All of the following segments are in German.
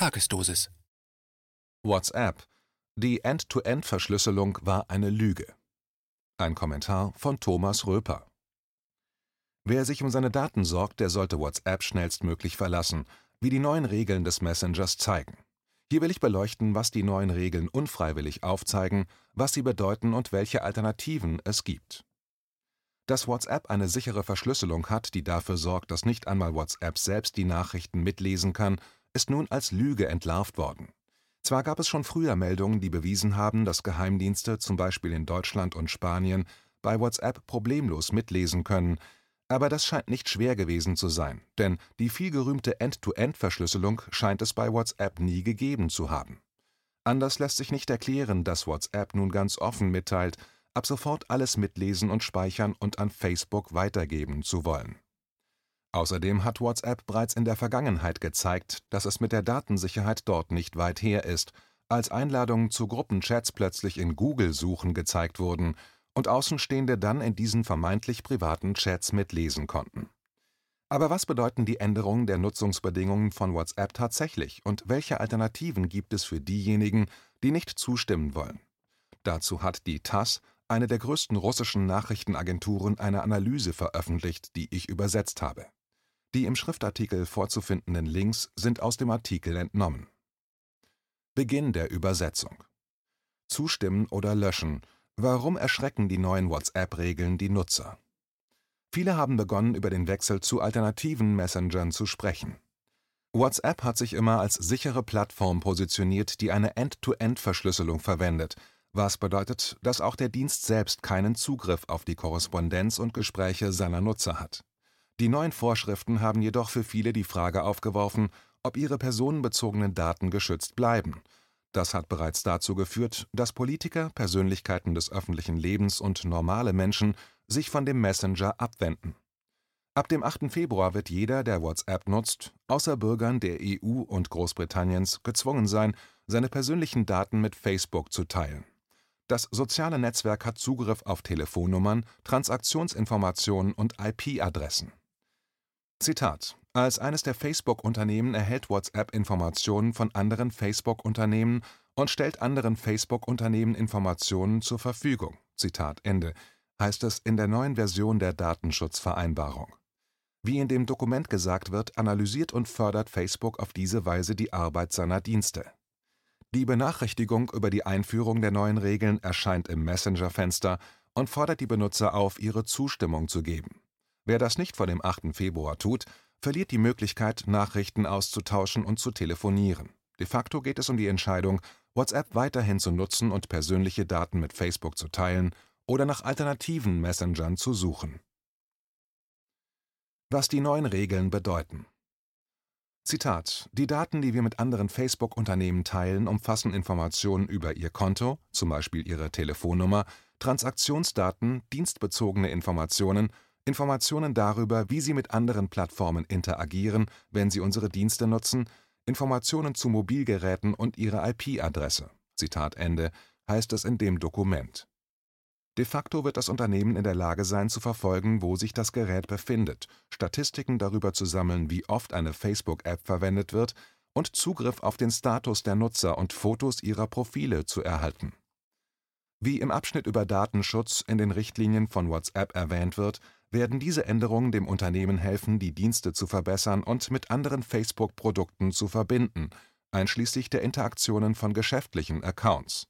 Tagesdosis. WhatsApp. Die End-to-End-Verschlüsselung war eine Lüge. Ein Kommentar von Thomas Röper. Wer sich um seine Daten sorgt, der sollte WhatsApp schnellstmöglich verlassen, wie die neuen Regeln des Messengers zeigen. Hier will ich beleuchten, was die neuen Regeln unfreiwillig aufzeigen, was sie bedeuten und welche Alternativen es gibt. Dass WhatsApp eine sichere Verschlüsselung hat, die dafür sorgt, dass nicht einmal WhatsApp selbst die Nachrichten mitlesen kann, ist nun als Lüge entlarvt worden. Zwar gab es schon früher Meldungen, die bewiesen haben, dass Geheimdienste, zum Beispiel in Deutschland und Spanien, bei WhatsApp problemlos mitlesen können, aber das scheint nicht schwer gewesen zu sein, denn die vielgerühmte End-to-End-Verschlüsselung scheint es bei WhatsApp nie gegeben zu haben. Anders lässt sich nicht erklären, dass WhatsApp nun ganz offen mitteilt, ab sofort alles mitlesen und speichern und an Facebook weitergeben zu wollen. Außerdem hat WhatsApp bereits in der Vergangenheit gezeigt, dass es mit der Datensicherheit dort nicht weit her ist, als Einladungen zu Gruppenchats plötzlich in Google-Suchen gezeigt wurden und Außenstehende dann in diesen vermeintlich privaten Chats mitlesen konnten. Aber was bedeuten die Änderungen der Nutzungsbedingungen von WhatsApp tatsächlich und welche Alternativen gibt es für diejenigen, die nicht zustimmen wollen? Dazu hat die TASS, eine der größten russischen Nachrichtenagenturen, eine Analyse veröffentlicht, die ich übersetzt habe. Die im Schriftartikel vorzufindenden Links sind aus dem Artikel entnommen. Beginn der Übersetzung Zustimmen oder löschen. Warum erschrecken die neuen WhatsApp-Regeln die Nutzer? Viele haben begonnen, über den Wechsel zu alternativen Messengern zu sprechen. WhatsApp hat sich immer als sichere Plattform positioniert, die eine End-to-End-Verschlüsselung verwendet, was bedeutet, dass auch der Dienst selbst keinen Zugriff auf die Korrespondenz und Gespräche seiner Nutzer hat. Die neuen Vorschriften haben jedoch für viele die Frage aufgeworfen, ob ihre personenbezogenen Daten geschützt bleiben. Das hat bereits dazu geführt, dass Politiker, Persönlichkeiten des öffentlichen Lebens und normale Menschen sich von dem Messenger abwenden. Ab dem 8. Februar wird jeder, der WhatsApp nutzt, außer Bürgern der EU und Großbritanniens, gezwungen sein, seine persönlichen Daten mit Facebook zu teilen. Das soziale Netzwerk hat Zugriff auf Telefonnummern, Transaktionsinformationen und IP-Adressen. Zitat: Als eines der Facebook-Unternehmen erhält WhatsApp Informationen von anderen Facebook-Unternehmen und stellt anderen Facebook-Unternehmen Informationen zur Verfügung. Zitat Ende, heißt es in der neuen Version der Datenschutzvereinbarung. Wie in dem Dokument gesagt wird, analysiert und fördert Facebook auf diese Weise die Arbeit seiner Dienste. Die Benachrichtigung über die Einführung der neuen Regeln erscheint im Messenger-Fenster und fordert die Benutzer auf, ihre Zustimmung zu geben. Wer das nicht vor dem 8. Februar tut, verliert die Möglichkeit, Nachrichten auszutauschen und zu telefonieren. De facto geht es um die Entscheidung, WhatsApp weiterhin zu nutzen und persönliche Daten mit Facebook zu teilen oder nach alternativen Messengern zu suchen. Was die neuen Regeln bedeuten. Zitat: Die Daten, die wir mit anderen Facebook-Unternehmen teilen, umfassen Informationen über ihr Konto, zum Beispiel ihre Telefonnummer, Transaktionsdaten, dienstbezogene Informationen Informationen darüber, wie Sie mit anderen Plattformen interagieren, wenn Sie unsere Dienste nutzen, Informationen zu Mobilgeräten und ihre IP-Adresse Zitat Ende, heißt es in dem Dokument. De facto wird das Unternehmen in der Lage sein zu verfolgen, wo sich das Gerät befindet, Statistiken darüber zu sammeln, wie oft eine Facebook-App verwendet wird und Zugriff auf den Status der Nutzer und Fotos ihrer Profile zu erhalten. Wie im Abschnitt über Datenschutz in den Richtlinien von WhatsApp erwähnt wird werden diese Änderungen dem Unternehmen helfen, die Dienste zu verbessern und mit anderen Facebook-Produkten zu verbinden, einschließlich der Interaktionen von geschäftlichen Accounts.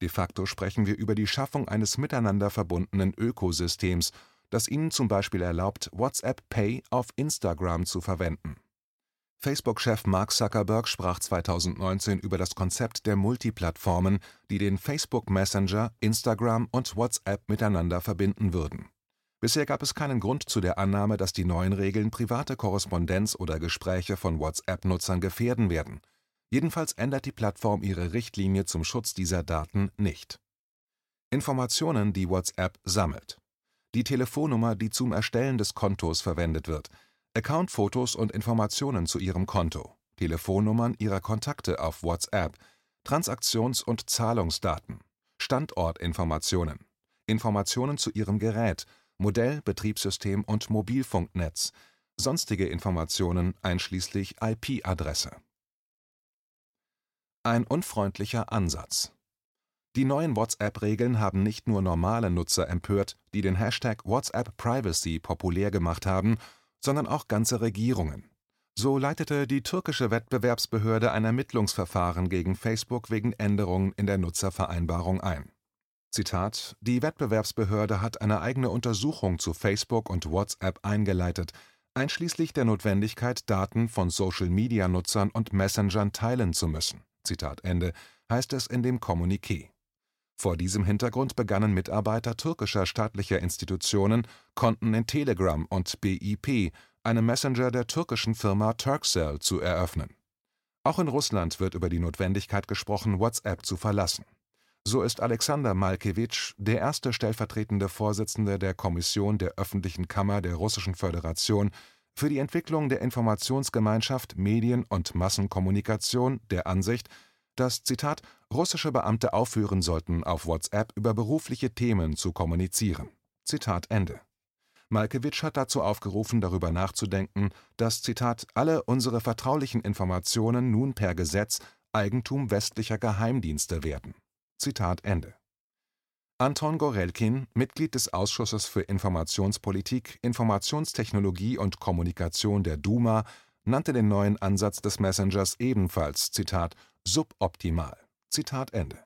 De facto sprechen wir über die Schaffung eines miteinander verbundenen Ökosystems, das Ihnen zum Beispiel erlaubt, WhatsApp Pay auf Instagram zu verwenden. Facebook-Chef Mark Zuckerberg sprach 2019 über das Konzept der Multiplattformen, die den Facebook Messenger, Instagram und WhatsApp miteinander verbinden würden Bisher gab es keinen Grund zu der Annahme, dass die neuen Regeln private Korrespondenz oder Gespräche von WhatsApp-Nutzern gefährden werden. Jedenfalls ändert die Plattform ihre Richtlinie zum Schutz dieser Daten nicht. Informationen, die WhatsApp sammelt. Die Telefonnummer, die zum Erstellen des Kontos verwendet wird, Accountfotos und Informationen zu Ihrem Konto, Telefonnummern Ihrer Kontakte auf WhatsApp, Transaktions- und Zahlungsdaten, Standortinformationen, Informationen zu Ihrem Gerät, Modell, Betriebssystem und Mobilfunknetz, sonstige Informationen einschließlich IP-Adresse Ein unfreundlicher Ansatz. Die neuen WhatsApp-Regeln haben nicht nur normale Nutzer empört, die den Hashtag WhatsApp-Privacy populär gemacht haben, sondern auch ganze Regierungen. So leitete die türkische Wettbewerbsbehörde ein Ermittlungsverfahren gegen Facebook wegen Änderungen in der Nutzervereinbarung ein. Zitat: Die Wettbewerbsbehörde hat eine eigene Untersuchung zu Facebook und WhatsApp eingeleitet, einschließlich der Notwendigkeit, Daten von Social-Media-Nutzern und Messengern teilen zu müssen. Zitat Ende, heißt es in dem Kommuniqué. Vor diesem Hintergrund begannen Mitarbeiter türkischer staatlicher Institutionen, Konten in Telegram und BIP, einem Messenger der türkischen Firma Turkcell, zu eröffnen. Auch in Russland wird über die Notwendigkeit gesprochen, WhatsApp zu verlassen. So ist Alexander Malkewitsch, der erste stellvertretende Vorsitzende der Kommission der öffentlichen Kammer der Russischen Föderation für die Entwicklung der Informationsgemeinschaft, Medien und Massenkommunikation, der Ansicht dass Zitat russische Beamte aufhören sollten, auf WhatsApp über berufliche Themen zu kommunizieren. Zitat Ende. Malkewitsch hat dazu aufgerufen, darüber nachzudenken, dass Zitat alle unsere vertraulichen Informationen nun per Gesetz Eigentum westlicher Geheimdienste werden. Zitat Ende. Anton Gorelkin, Mitglied des Ausschusses für Informationspolitik, Informationstechnologie und Kommunikation der Duma, nannte den neuen Ansatz des Messengers ebenfalls Zitat suboptimal. Zitat Ende.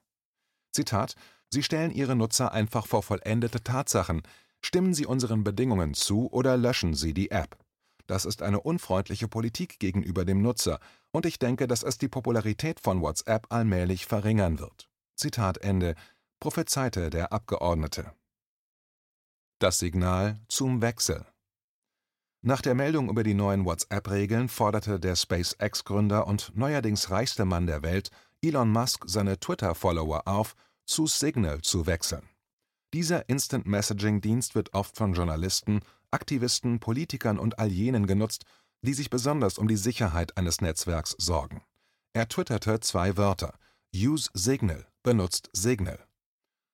Zitat: Sie stellen Ihre Nutzer einfach vor vollendete Tatsachen. Stimmen Sie unseren Bedingungen zu oder löschen Sie die App. Das ist eine unfreundliche Politik gegenüber dem Nutzer, und ich denke, dass es die Popularität von WhatsApp allmählich verringern wird. Zitat Ende, prophezeite der Abgeordnete. Das Signal zum Wechsel. Nach der Meldung über die neuen WhatsApp-Regeln forderte der SpaceX-Gründer und neuerdings reichste Mann der Welt, Elon Musk, seine Twitter-Follower auf, zu Signal zu wechseln. Dieser Instant-Messaging-Dienst wird oft von Journalisten, Aktivisten, Politikern und all jenen genutzt, die sich besonders um die Sicherheit eines Netzwerks sorgen. Er twitterte zwei Wörter: Use Signal, benutzt Signal.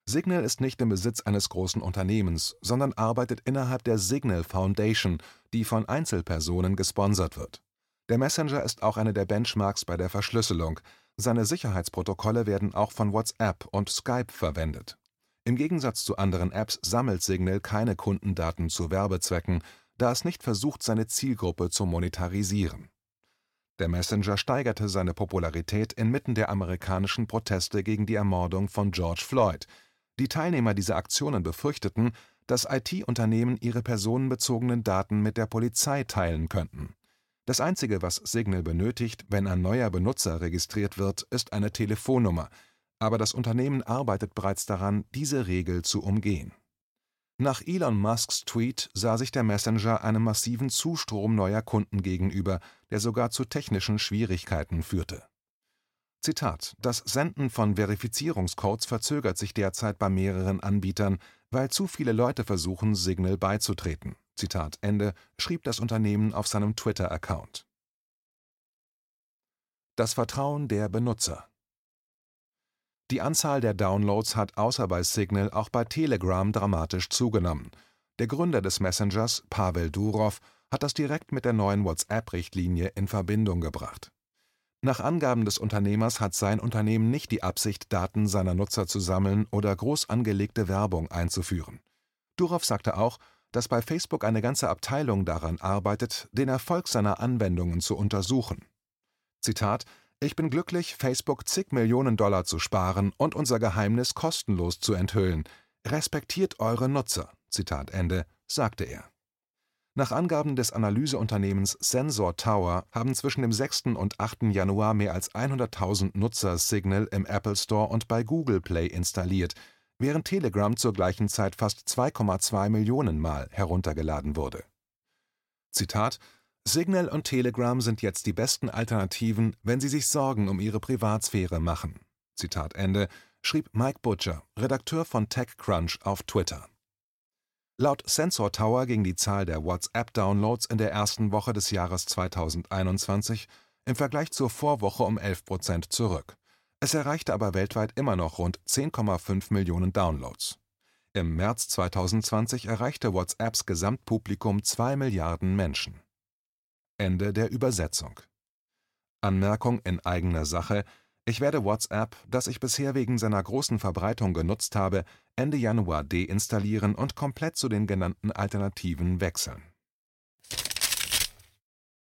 Signal ist nicht im Besitz eines großen Unternehmens, sondern arbeitet innerhalb der Signal Foundation, die von Einzelpersonen gesponsert wird. Der Messenger ist auch eine der Benchmarks bei der Verschlüsselung, seine Sicherheitsprotokolle werden auch von WhatsApp und Skype verwendet. Im Gegensatz zu anderen Apps sammelt Signal keine Kundendaten zu Werbezwecken, da es nicht versucht, seine Zielgruppe zu monetarisieren. Der Messenger steigerte seine Popularität inmitten der amerikanischen Proteste gegen die Ermordung von George Floyd, die Teilnehmer dieser Aktionen befürchteten, dass IT-Unternehmen ihre personenbezogenen Daten mit der Polizei teilen könnten. Das Einzige, was Signal benötigt, wenn ein neuer Benutzer registriert wird, ist eine Telefonnummer, aber das Unternehmen arbeitet bereits daran, diese Regel zu umgehen. Nach Elon Musks Tweet sah sich der Messenger einem massiven Zustrom neuer Kunden gegenüber, der sogar zu technischen Schwierigkeiten führte Zitat: Das Senden von Verifizierungscodes verzögert sich derzeit bei mehreren Anbietern, weil zu viele Leute versuchen, Signal beizutreten. Zitat Ende, schrieb das Unternehmen auf seinem Twitter-Account. Das Vertrauen der Benutzer Die Anzahl der Downloads hat außer bei Signal auch bei Telegram dramatisch zugenommen. Der Gründer des Messengers, Pavel Durov, hat das direkt mit der neuen WhatsApp-Richtlinie in Verbindung gebracht nach Angaben des Unternehmers hat sein Unternehmen nicht die Absicht, Daten seiner Nutzer zu sammeln oder groß angelegte Werbung einzuführen. Durov sagte auch, dass bei Facebook eine ganze Abteilung daran arbeitet, den Erfolg seiner Anwendungen zu untersuchen. Zitat: Ich bin glücklich, Facebook zig Millionen Dollar zu sparen und unser Geheimnis kostenlos zu enthüllen. Respektiert eure Nutzer. Zitat Ende, sagte er nach Angaben des Analyseunternehmens Sensor Tower haben zwischen dem 6. und 8. Januar mehr als 100.000 Nutzer Signal im Apple Store und bei Google Play installiert, während Telegram zur gleichen Zeit fast 2,2 Millionen Mal heruntergeladen wurde. Zitat Signal und Telegram sind jetzt die besten Alternativen, wenn sie sich Sorgen um ihre Privatsphäre machen. Zitat Ende, schrieb Mike Butcher, Redakteur von TechCrunch auf Twitter Laut Sensor Tower ging die Zahl der WhatsApp-Downloads in der ersten Woche des Jahres 2021 im Vergleich zur Vorwoche um 11 Prozent zurück. Es erreichte aber weltweit immer noch rund 10,5 Millionen Downloads. Im März 2020 erreichte WhatsApps Gesamtpublikum 2 Milliarden Menschen. Ende der Übersetzung. Anmerkung in eigener Sache Ich werde WhatsApp, das ich bisher wegen seiner großen Verbreitung genutzt habe, Ende Januar deinstallieren und komplett zu den genannten Alternativen wechseln